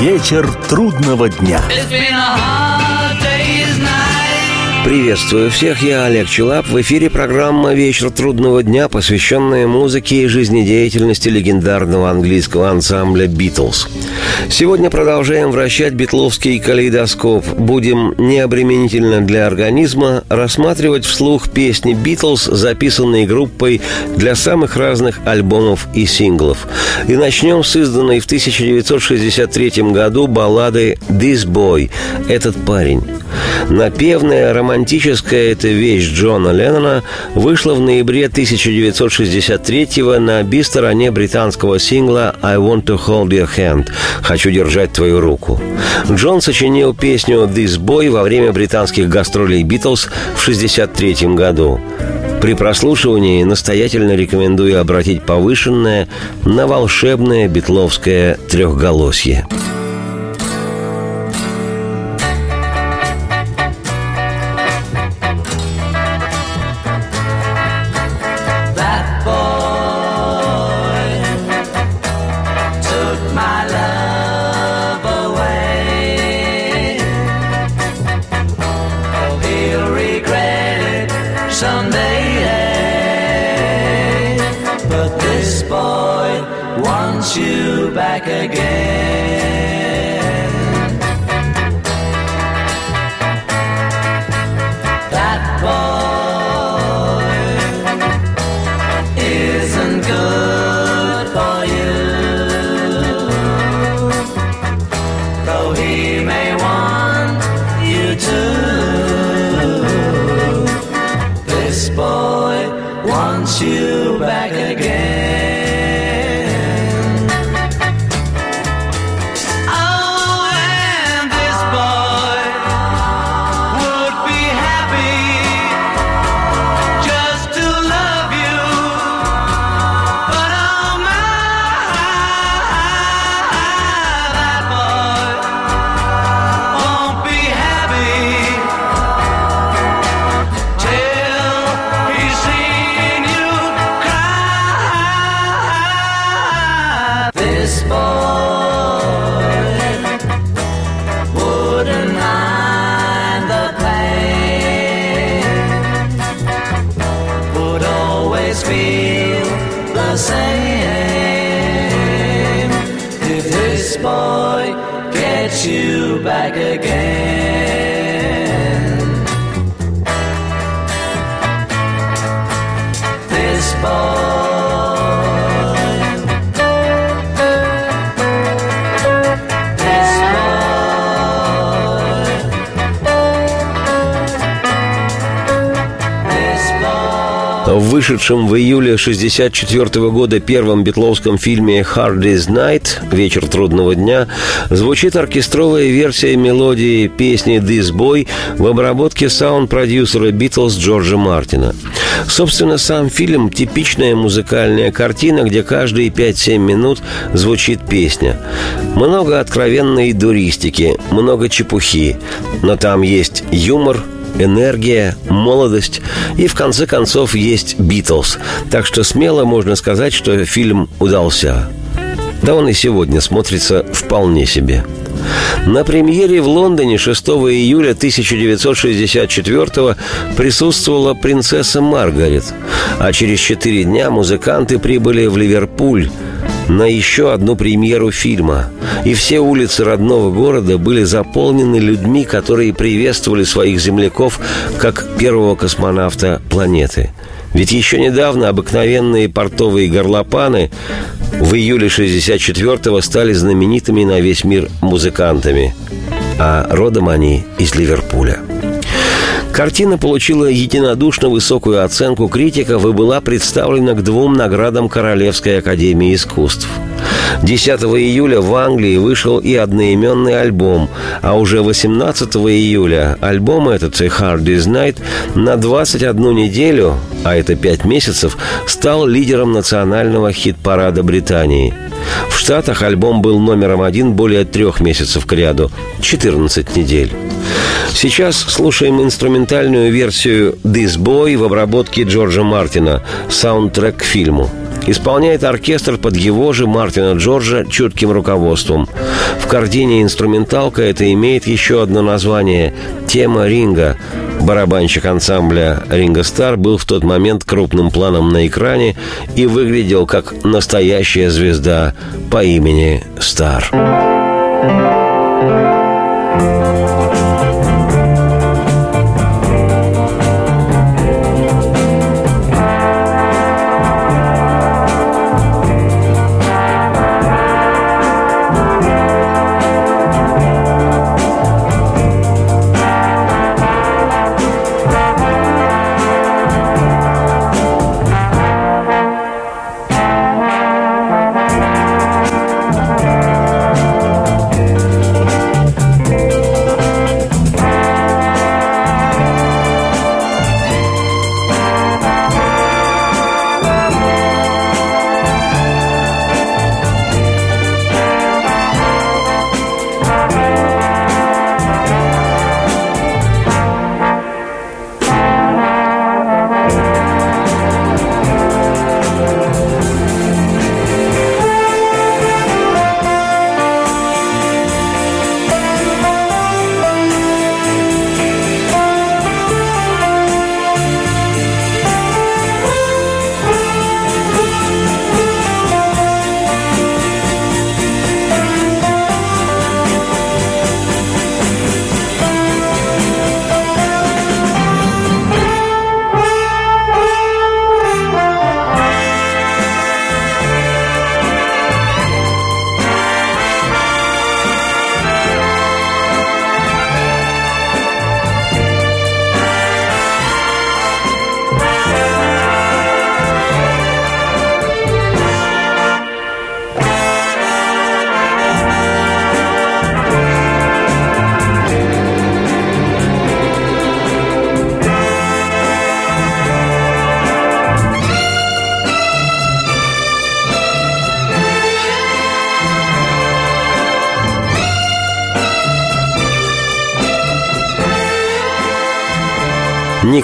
Вечер трудного дня. Приветствую всех, я Олег Челап. В эфире программа «Вечер трудного дня», посвященная музыке и жизнедеятельности легендарного английского ансамбля «Битлз». Сегодня продолжаем вращать битловский калейдоскоп. Будем необременительно для организма рассматривать вслух песни «Битлз», записанные группой для самых разных альбомов и синглов. И начнем с изданной в 1963 году баллады «This Boy» – «Этот парень». Напевная романтическая эта вещь Джона Леннона вышла в ноябре 1963 на би-стороне британского сингла «I want to hold your hand» – «Хочу держать твою руку». Джон сочинил песню «This Boy» во время британских гастролей «Битлз» в 1963 году. При прослушивании настоятельно рекомендую обратить повышенное на волшебное битловское трехголосье. wants you back again. the same if this boy gets you back again. Вышедшем в июле 1964 года первом битловском фильме «Hard Day's Night» «Вечер трудного дня» звучит оркестровая версия мелодии песни «This Boy» в обработке саунд-продюсера «Битлз» Джорджа Мартина. Собственно, сам фильм – типичная музыкальная картина, где каждые 5-7 минут звучит песня. Много откровенной дуристики, много чепухи, но там есть юмор – энергия, молодость и, в конце концов, есть «Битлз». Так что смело можно сказать, что фильм удался. Да он и сегодня смотрится вполне себе. На премьере в Лондоне 6 июля 1964 присутствовала принцесса Маргарет, а через четыре дня музыканты прибыли в Ливерпуль на еще одну премьеру фильма. И все улицы родного города были заполнены людьми, которые приветствовали своих земляков как первого космонавта планеты. Ведь еще недавно обыкновенные портовые горлопаны в июле 64-го стали знаменитыми на весь мир музыкантами. А родом они из Ливерпуля – Картина получила единодушно высокую оценку критиков и была представлена к двум наградам Королевской академии искусств. 10 июля в Англии вышел и одноименный альбом, а уже 18 июля альбом этот «Hard Is Night» на 21 неделю, а это 5 месяцев, стал лидером национального хит-парада Британии. В Штатах альбом был номером один более трех месяцев к ряду – 14 недель. Сейчас слушаем инструментальную версию «This Boy» в обработке Джорджа Мартина, саундтрек к фильму. Исполняет оркестр под его же Мартина Джорджа чутким руководством. В картине инструменталка это имеет еще одно название – «Тема ринга», Барабанщик ансамбля «Ринго Стар» был в тот момент крупным планом на экране и выглядел как настоящая звезда по имени Стар.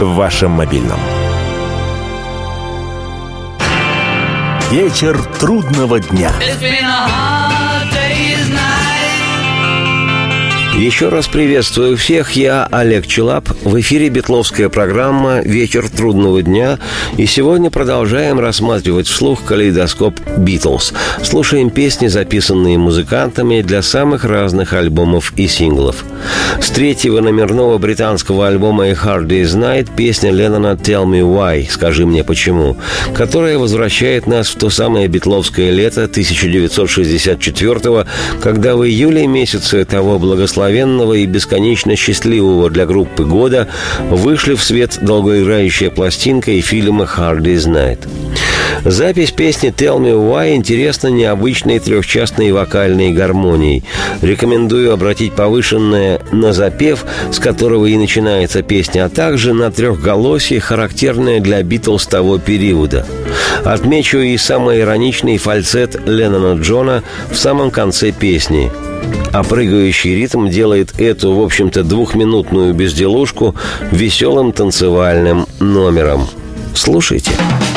в вашем мобильном. Вечер трудного дня. Еще раз приветствую всех. Я Олег Челап. В эфире Бетловская программа «Вечер трудного дня». И сегодня продолжаем рассматривать вслух калейдоскоп «Битлз». Слушаем песни, записанные музыкантами для самых разных альбомов и синглов. С третьего номерного британского альбома «A Hard Day's Night» песня Леннона «Tell Me Why» «Скажи мне почему», которая возвращает нас в то самое битловское лето 1964 когда в июле месяце того благословения благословенного и бесконечно счастливого для группы года вышли в свет долгоиграющая пластинка и фильма «Hard Day's Night». Запись песни «Tell Me Why» интересна необычной трехчастной вокальной гармонией. Рекомендую обратить повышенное на запев, с которого и начинается песня, а также на трехголосие, характерное для Битлз того периода. Отмечу и самый ироничный фальцет Леннона Джона в самом конце песни – а прыгающий ритм делает эту, в общем-то, двухминутную безделушку веселым танцевальным номером. Слушайте. Слушайте.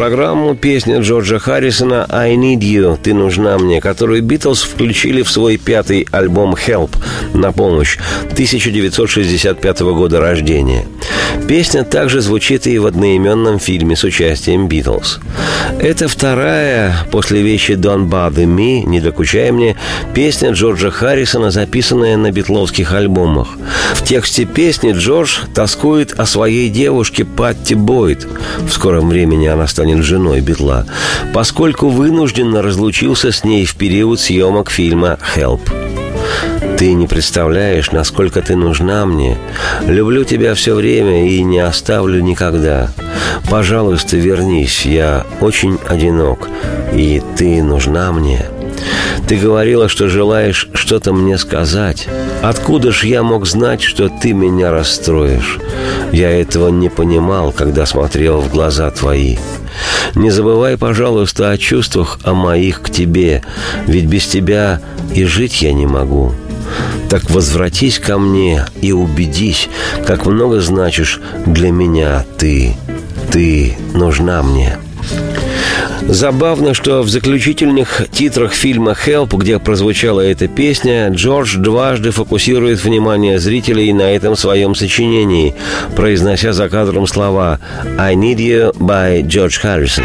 Программу песня Джорджа Харрисона «I Need You» «Ты нужна мне», которую Битлз включили в свой пятый альбом «Help» на помощь 1965 года рождения. Песня также звучит и в одноименном фильме с участием Битлз. Это вторая, после вещи «Don't Bother Me» «Не докучай мне», песня Джорджа Харрисона, записанная на битловских альбомах. В тексте песни Джордж тоскует о своей девушке Патти Бойд. В скором времени она станет женой Битла, поскольку вынужденно разлучился с ней в период съемок фильма «Help». Ты не представляешь, насколько ты нужна мне. Люблю тебя все время и не оставлю никогда. Пожалуйста, вернись, я очень одинок, и ты нужна мне. Ты говорила, что желаешь что-то мне сказать. Откуда ж я мог знать, что ты меня расстроишь? Я этого не понимал, когда смотрел в глаза твои. Не забывай, пожалуйста, о чувствах, о моих к тебе, ведь без тебя и жить я не могу. Так возвратись ко мне и убедись, как много значишь для меня ты. Ты нужна мне. Забавно, что в заключительных титрах фильма «Help», где прозвучала эта песня, Джордж дважды фокусирует внимание зрителей на этом своем сочинении, произнося за кадром слова «I need you» by George Harrison.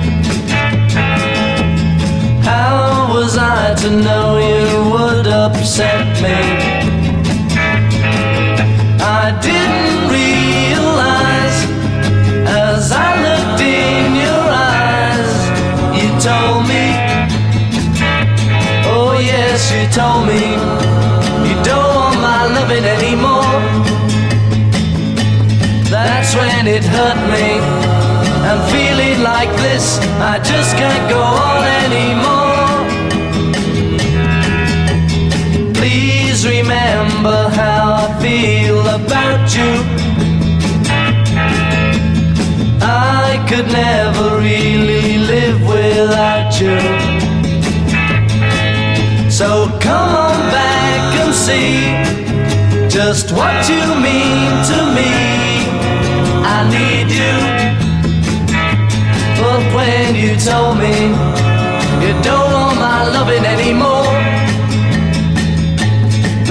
Upset me? I didn't realize as I looked in your eyes, you told me. Oh, yes, you told me. You don't want my loving anymore. That's when it hurt me. I'm feeling like this. I just can't go on anymore. See just what you mean to me. I need you. But when you told me you don't want my loving anymore,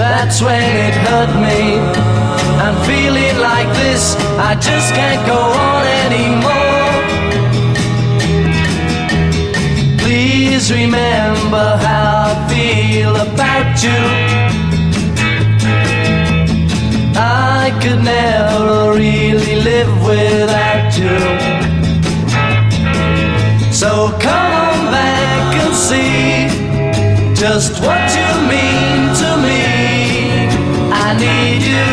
that's when it hurt me. I'm feeling like this, I just can't go on anymore. Please remember how I feel about you. Never really live without you. So come on back and see just what you mean to me. I need you.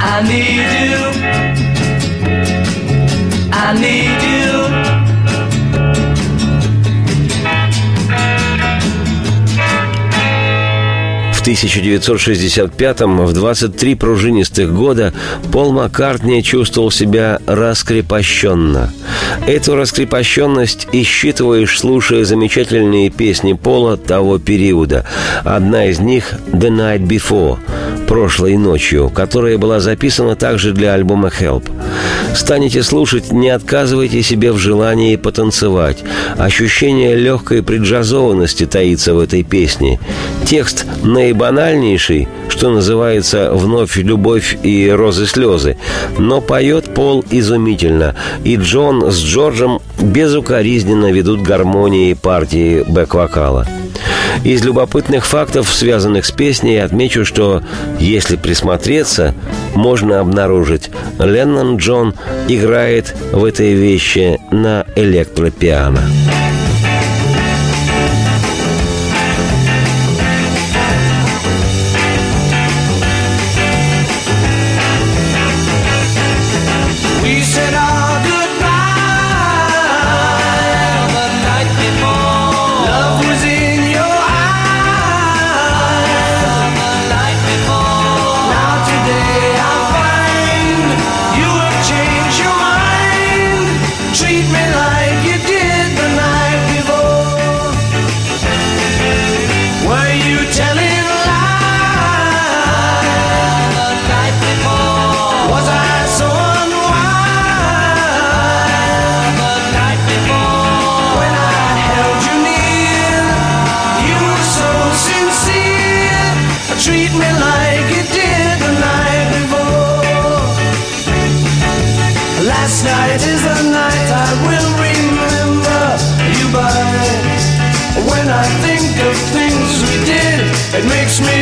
I need you. I need В 1965-м, в 23 пружинистых года, Пол Маккартни чувствовал себя раскрепощенно. Эту раскрепощенность и считываешь, слушая замечательные песни Пола того периода. Одна из них «The Night Before» прошлой ночью, которая была записана также для альбома «Help». Станете слушать, не отказывайте себе в желании потанцевать. Ощущение легкой преджазованности таится в этой песне. Текст наибанальнейший, что называется «Вновь любовь и розы-слезы», но поет Пол изумительно, и Джон с Джорджем безукоризненно ведут гармонии партии бэк-вокала. Из любопытных фактов, связанных с песней, отмечу, что, если присмотреться, можно обнаружить, Леннон Джон играет в этой вещи на электропиано. It makes me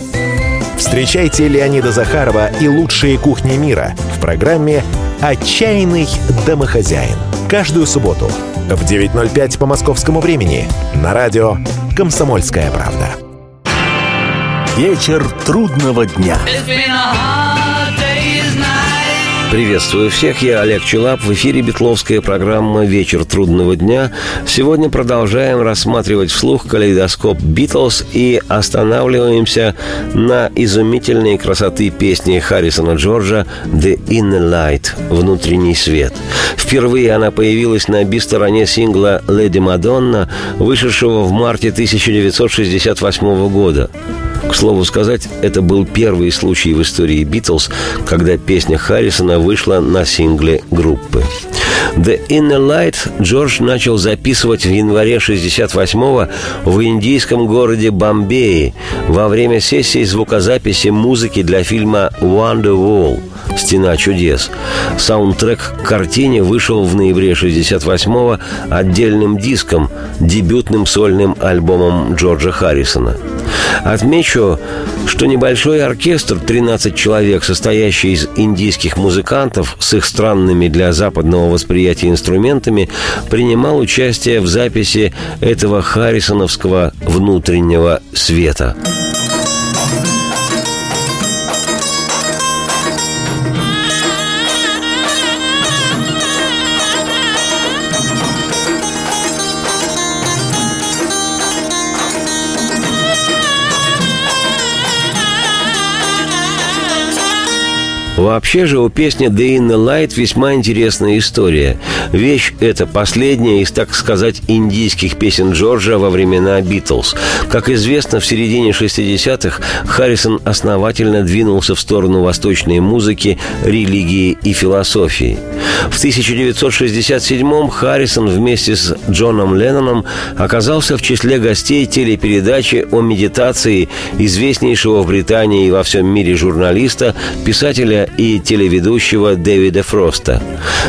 Встречайте Леонида Захарова и лучшие кухни мира в программе «Отчаянный домохозяин». Каждую субботу в 9.05 по московскому времени на радио «Комсомольская правда». Вечер трудного дня. Приветствую всех, я Олег Челап. В эфире Бетловская программа «Вечер трудного дня». Сегодня продолжаем рассматривать вслух калейдоскоп «Битлз» и останавливаемся на изумительной красоты песни Харрисона Джорджа «The Inner Light» – «Внутренний свет». Впервые она появилась на би-стороне сингла «Леди Мадонна», вышедшего в марте 1968 года. К слову сказать, это был первый случай в истории «Битлз», когда песня Харрисона вышла на сингле группы. «The Inner Light» Джордж начал записывать в январе 68-го в индийском городе Бомбее во время сессии звукозаписи музыки для фильма «Wonder Wall» «Стена чудес». Саундтрек к картине вышел в ноябре 68-го отдельным диском, дебютным сольным альбомом Джорджа Харрисона. Отмечу, что небольшой оркестр, 13 человек, состоящий из индийских музыкантов с их странными для западного восприятия инструментами, принимал участие в записи этого харрисоновского внутреннего света. Вообще же у песни «The in the Light» весьма интересная история. Вещь эта последняя из, так сказать, индийских песен Джорджа во времена «Битлз». Как известно, в середине 60-х Харрисон основательно двинулся в сторону восточной музыки, религии и философии. В 1967-м Харрисон вместе с Джоном Ленноном оказался в числе гостей телепередачи о медитации известнейшего в Британии и во всем мире журналиста, писателя и телеведущего Дэвида Фроста.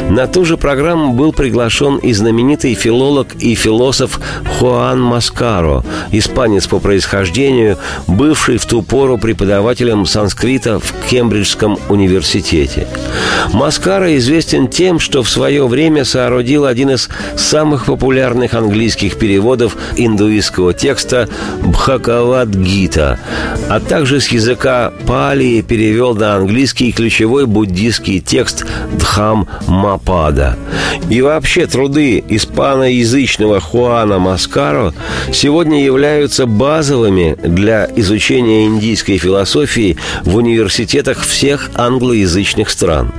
На ту же программу был приглашен и знаменитый филолог и философ Хуан Маскаро, испанец по происхождению, бывший в ту пору преподавателем санскрита в Кембриджском университете. Маскаро известен тем, что в свое время соорудил один из самых популярных английских переводов индуистского текста Бхакавад-гита, а также с языка пали перевел на английский ключевой буддийский текст Дхам Мапада. И вообще труды испаноязычного Хуана Маскаро сегодня являются базовыми для изучения индийской философии в университетах всех англоязычных стран.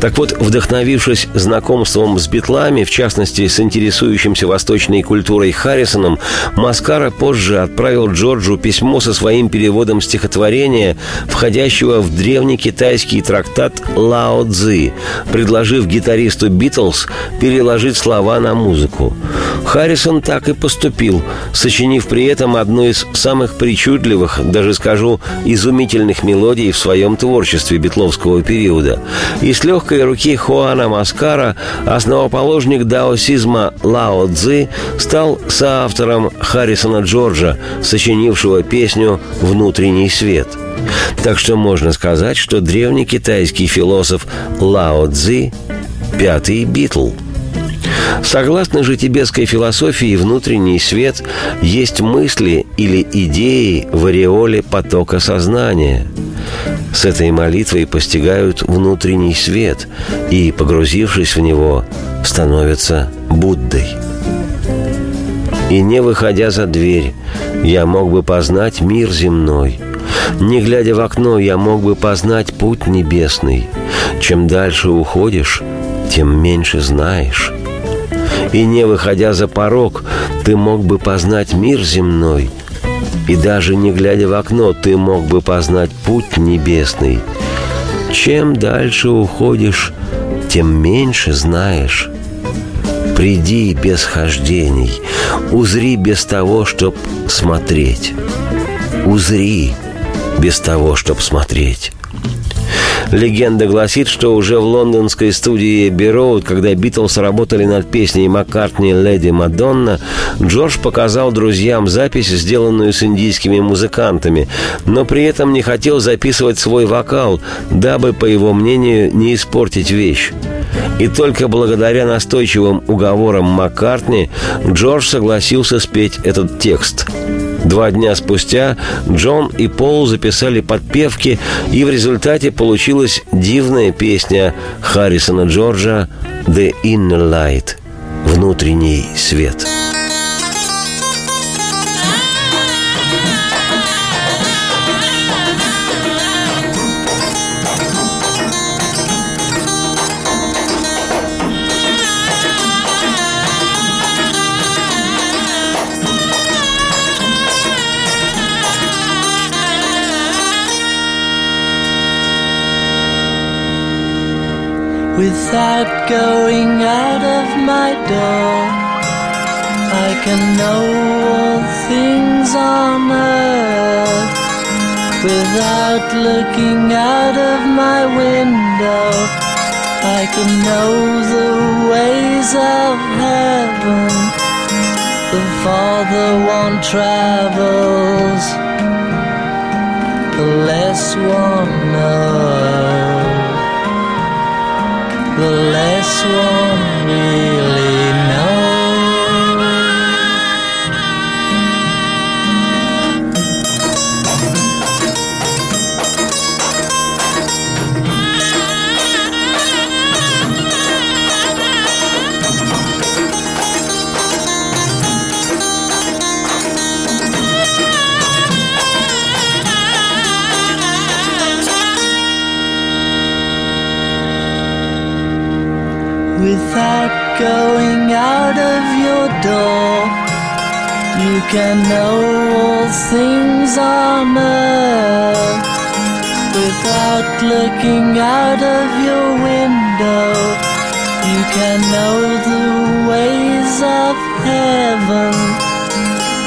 Так вот, вдохновившись знакомством с битлами, в частности, с интересующимся восточной культурой Харрисоном, Маскара позже отправил Джорджу письмо со своим переводом стихотворения, входящего в древний китайский трактат «Лао Цзи», предложив гитаристу «Битлз» переложить слова на музыку. Харрисон так и поступил, сочинив при этом одну из самых причудливых, даже скажу, изумительных мелодий в своем творчестве битловского периода. И с легкой руки Хуана Маскара основоположник даосизма Лао Цзи стал соавтором Харрисона Джорджа, сочинившего песню «Внутренний свет». Так что можно сказать, что древний китайский философ Лао Цзи – пятый Битл – Согласно же тибетской философии, внутренний свет есть мысли или идеи в ореоле потока сознания. С этой молитвой постигают внутренний свет и, погрузившись в него, становятся Буддой. И не выходя за дверь, я мог бы познать мир земной. Не глядя в окно, я мог бы познать путь небесный. Чем дальше уходишь, тем меньше знаешь. И не выходя за порог, ты мог бы познать мир земной. И даже не глядя в окно, ты мог бы познать путь небесный. Чем дальше уходишь, тем меньше знаешь. Приди без хождений, узри без того, чтоб смотреть. Узри без того, чтоб смотреть. Легенда гласит, что уже в лондонской студии Бероуд, когда Битлз работали над песней Маккартни «Леди Мадонна», Джордж показал друзьям запись, сделанную с индийскими музыкантами, но при этом не хотел записывать свой вокал, дабы, по его мнению, не испортить вещь. И только благодаря настойчивым уговорам Маккартни Джордж согласился спеть этот текст – Два дня спустя Джон и Пол записали подпевки, и в результате получилась дивная песня Харрисона Джорджа «The Inner Light» – «Внутренний свет». Without going out of my door, I can know all things on earth. Without looking out of my window, I can know the ways of heaven. The farther one travels, the less one knows the less one going out of your door. You can know all things on earth without looking out of your window. You can know the ways of heaven.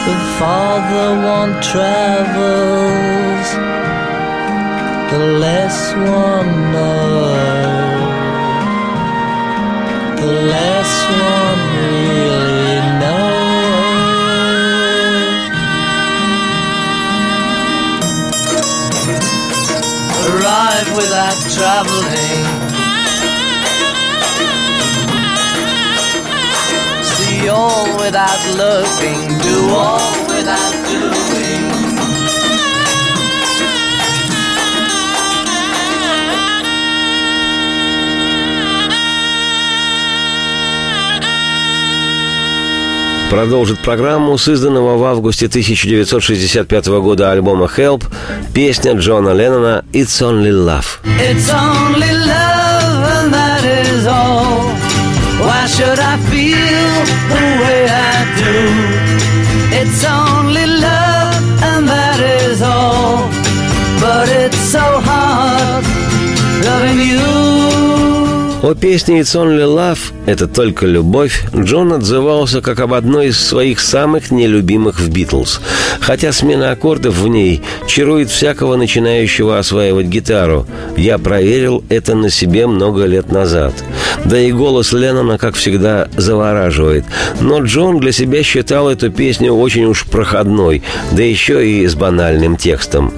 The farther one travels, the less one knows, looking, do all without doing. Продолжит программу с изданного в августе 1965 года альбома «Help» песня Джона Леннона «It's Only Love». It's only love It's on. О песне «It's Only Love» — «Это только любовь» Джон отзывался как об одной из своих самых нелюбимых в «Битлз». Хотя смена аккордов в ней чарует всякого начинающего осваивать гитару. Я проверил это на себе много лет назад. Да и голос Леннона, как всегда, завораживает. Но Джон для себя считал эту песню очень уж проходной, да еще и с банальным текстом.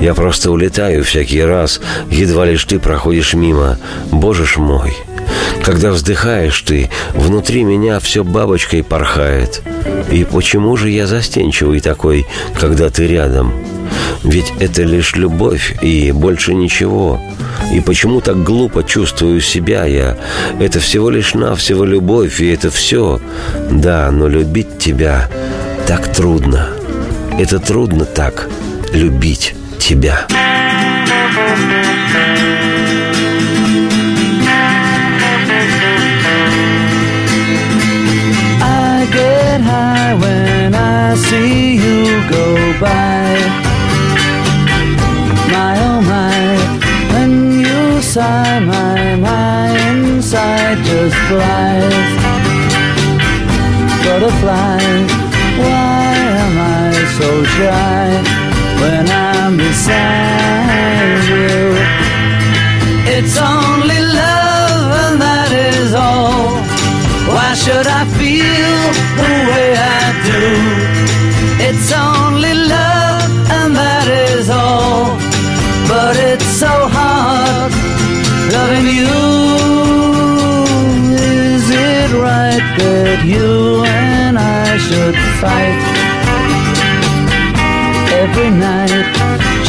Я просто улетаю всякий раз, едва лишь ты проходишь мимо. Боже ж мой, когда вздыхаешь ты, внутри меня все бабочкой порхает. И почему же я застенчивый такой, когда ты рядом? Ведь это лишь любовь и больше ничего. И почему так глупо чувствую себя я? Это всего лишь навсего любовь, и это все. Да, но любить тебя так трудно. Это трудно так любить тебя. I get high when I see you go by. My oh my, when you sigh, my my inside just flies. Butterflies, why am I so shy When I'm beside you? It's only love and that is all. Why should I feel the way I do? It's only love and that is all. But it's so hard loving you. Is it right that you and I should fight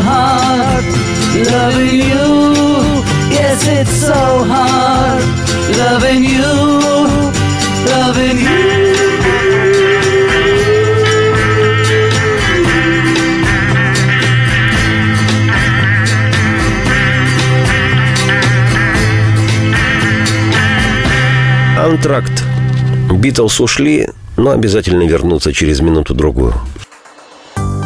hard loving you. Yes, it's so hard loving you, loving you. Антракт. Битлз ушли, но обязательно вернутся через минуту-другую.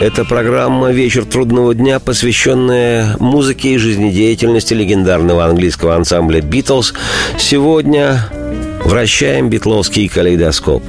Это программа «Вечер трудного дня», посвященная музыке и жизнедеятельности легендарного английского ансамбля «Битлз». Сегодня вращаем битловский калейдоскоп.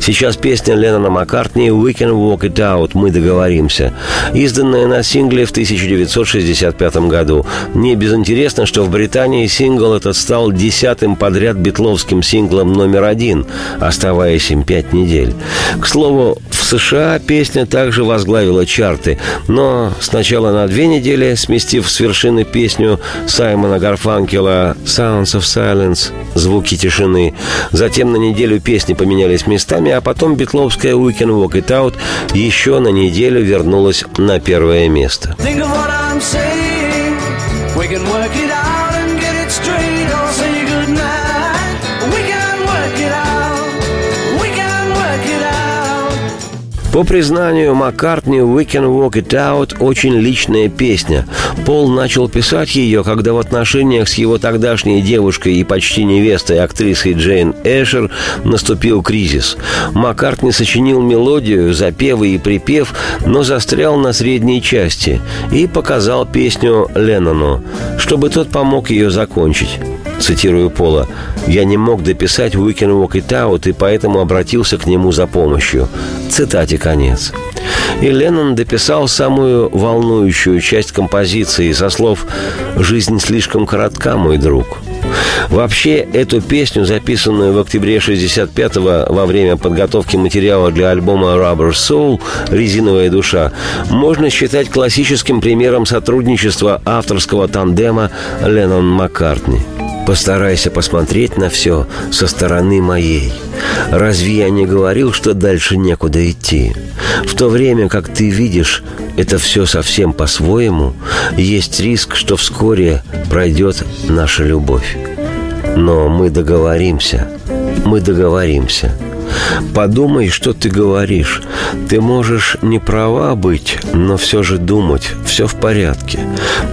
Сейчас песня Леннона Маккартни «We can walk it out» «Мы договоримся», изданная на сингле в 1965 году. Не безинтересно, что в Британии сингл этот стал десятым подряд битловским синглом номер один, оставаясь им пять недель. К слову, в США песня также возглавила чарты, но сначала на две недели, сместив с вершины песню Саймона Гарфанкела «Sounds of Silence» – «Звуки тишины», затем на неделю песни поменялись местами, а потом битловская «We Can Walk It Out» еще на неделю вернулась на первое место. Think of what I'm saying. We can work it out По признанию Маккартни, «We Can Walk It Out» – очень личная песня. Пол начал писать ее, когда в отношениях с его тогдашней девушкой и почти невестой актрисой Джейн Эшер наступил кризис. Маккартни сочинил мелодию, запевы и припев, но застрял на средней части и показал песню Леннону, чтобы тот помог ее закончить. Цитирую Пола, «Я не мог дописать «We can walk it out» и поэтому обратился к нему за помощью». Цитате конец. И Леннон дописал самую волнующую часть композиции со слов «Жизнь слишком коротка, мой друг». Вообще, эту песню, записанную в октябре 65-го во время подготовки материала для альбома Rubber Soul «Резиновая душа», можно считать классическим примером сотрудничества авторского тандема Леннон-Маккартни. Постарайся посмотреть на все со стороны моей. Разве я не говорил, что дальше некуда идти? В то время, как ты видишь это все совсем по-своему, есть риск, что вскоре пройдет наша любовь. Но мы договоримся. Мы договоримся. Подумай, что ты говоришь. Ты можешь не права быть, но все же думать. Все в порядке.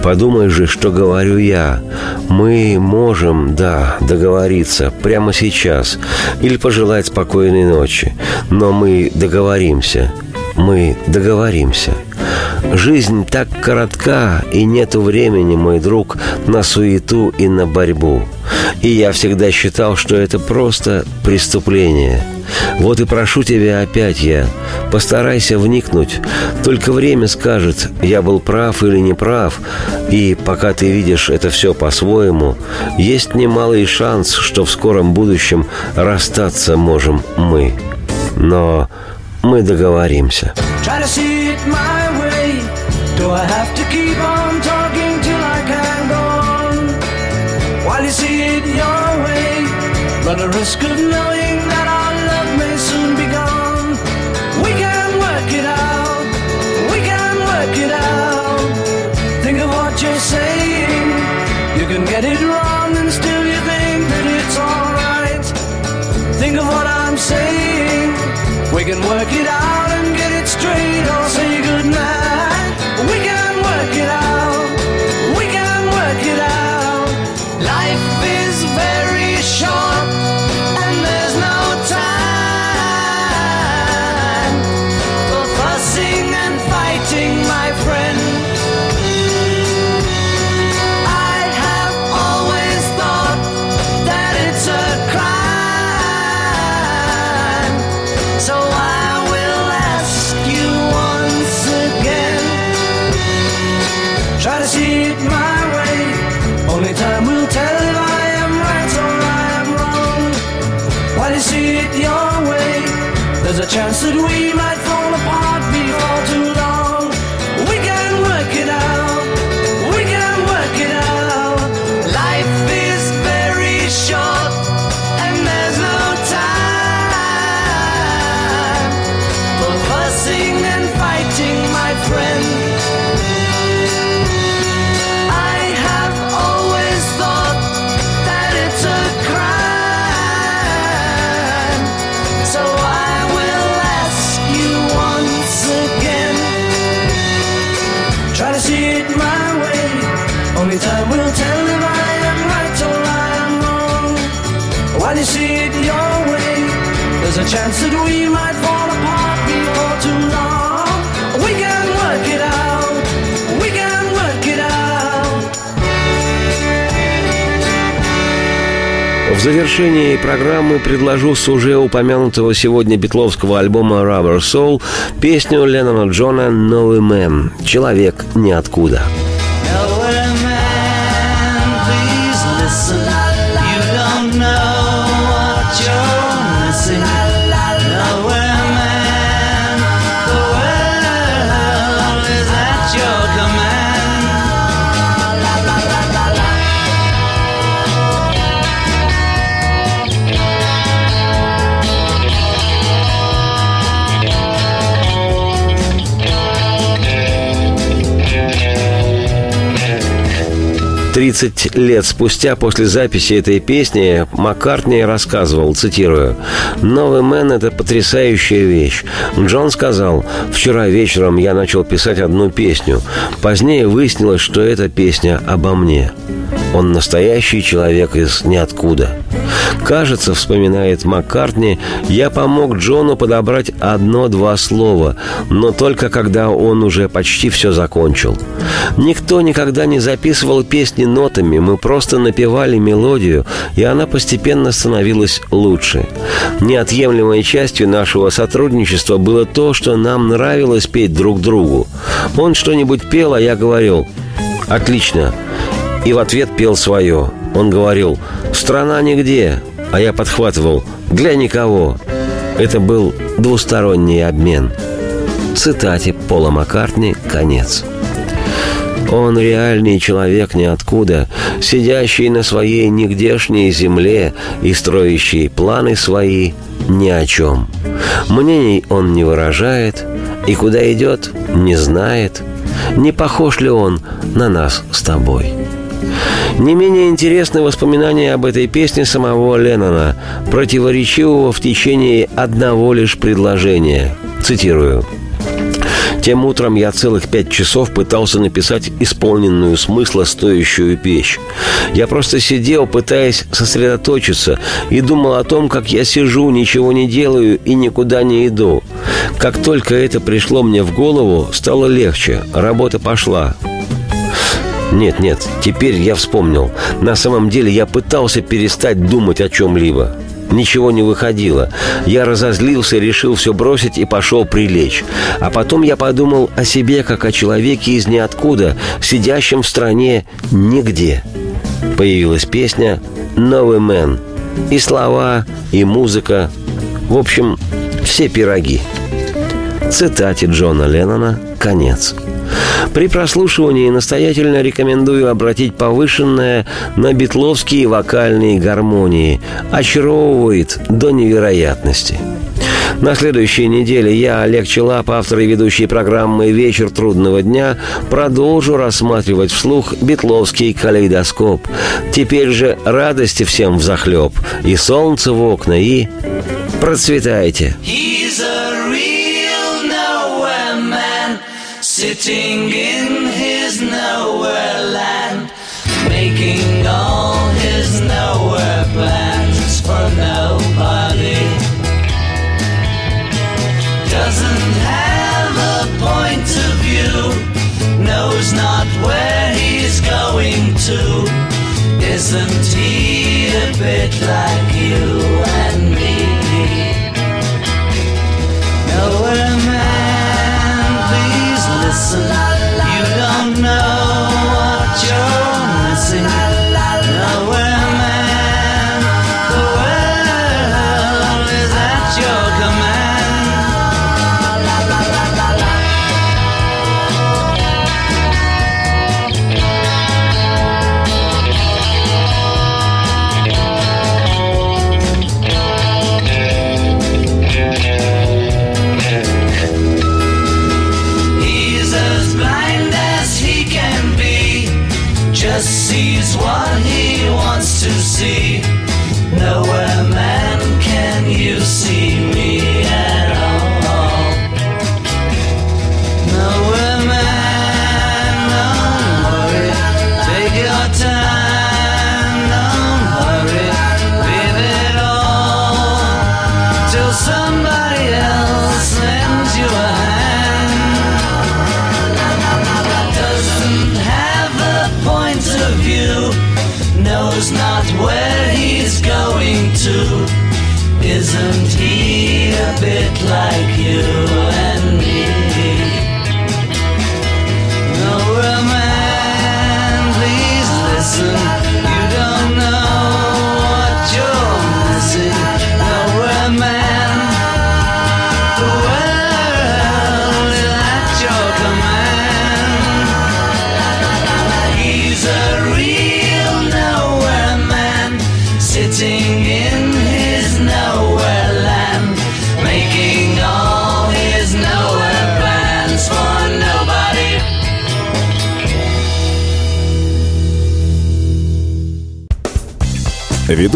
Подумай же, что говорю я. Мы можем, да, договориться прямо сейчас. Или пожелать спокойной ночи. Но мы договоримся. Мы договоримся. Жизнь так коротка, и нету времени, мой друг, на суету и на борьбу. И я всегда считал, что это просто преступление. Вот и прошу тебя опять я, постарайся вникнуть. Только время скажет, я был прав или не прав. И пока ты видишь это все по-своему, есть немалый шанс, что в скором будущем расстаться можем мы. Но мы договоримся. Do I have to keep on talking till I can go on? While you see it your way, run the risk of knowing that our love may soon be gone. We can work it out. We can work it out. Think of what you're saying. You can get it wrong and still you think that it's alright. Think of what I'm saying. We can work it out time will tell if I am right or I am wrong. While you see it your way, there's a chance that we might fall apart before too long. We can work it out. We can work it out. В завершении программы предложу с уже упомянутого сегодня битловского альбома Rubber Soul песню Леннона Джона «Новый Мэн» «Человек ниоткуда». Nowhere 30 лет спустя после записи этой песни Маккартни рассказывал, цитирую, «Новый мэн – это потрясающая вещь. Джон сказал, вчера вечером я начал писать одну песню. Позднее выяснилось, что эта песня обо мне. Он настоящий человек из ниоткуда. Кажется, вспоминает Маккартни, я помог Джону подобрать одно-два слова, но только когда он уже почти все закончил. Никто никогда не записывал песни нотами, мы просто напевали мелодию, и она постепенно становилась лучше. Неотъемлемой частью нашего сотрудничества было то, что нам нравилось петь друг другу. Он что-нибудь пел, а я говорил «Отлично, и в ответ пел свое. Он говорил «Страна нигде», а я подхватывал «Для никого». Это был двусторонний обмен. Цитате Пола Маккартни «Конец». Он реальный человек ниоткуда, сидящий на своей нигдешней земле и строящий планы свои ни о чем. Мнений он не выражает, и куда идет, не знает. Не похож ли он на нас с тобой?» Не менее интересны воспоминания об этой песне самого Леннона, противоречивого в течение одного лишь предложения. Цитирую. Тем утром я целых пять часов пытался написать исполненную смысла стоящую вещь. Я просто сидел, пытаясь сосредоточиться, и думал о том, как я сижу, ничего не делаю и никуда не иду. Как только это пришло мне в голову, стало легче, работа пошла. Нет, нет, теперь я вспомнил. На самом деле я пытался перестать думать о чем-либо. Ничего не выходило. Я разозлился, решил все бросить и пошел прилечь. А потом я подумал о себе, как о человеке из ниоткуда, сидящем в стране нигде. Появилась песня «Новый мэн». И слова, и музыка. В общем, все пироги. Цитате Джона Леннона «Конец». При прослушивании настоятельно рекомендую обратить повышенное на битловские вокальные гармонии. Очаровывает до невероятности. На следующей неделе я, Олег Челап, автор и ведущий программы «Вечер трудного дня», продолжу рассматривать вслух битловский калейдоскоп. Теперь же радости всем в захлеб, и солнце в окна, и процветайте. He's a sitting in his nowhere land, making all his nowhere plans for nobody. Doesn't have a point of view, knows not where he's going to. Isn't he a bit like view, knows not where he's going to. Isn't he a bit like you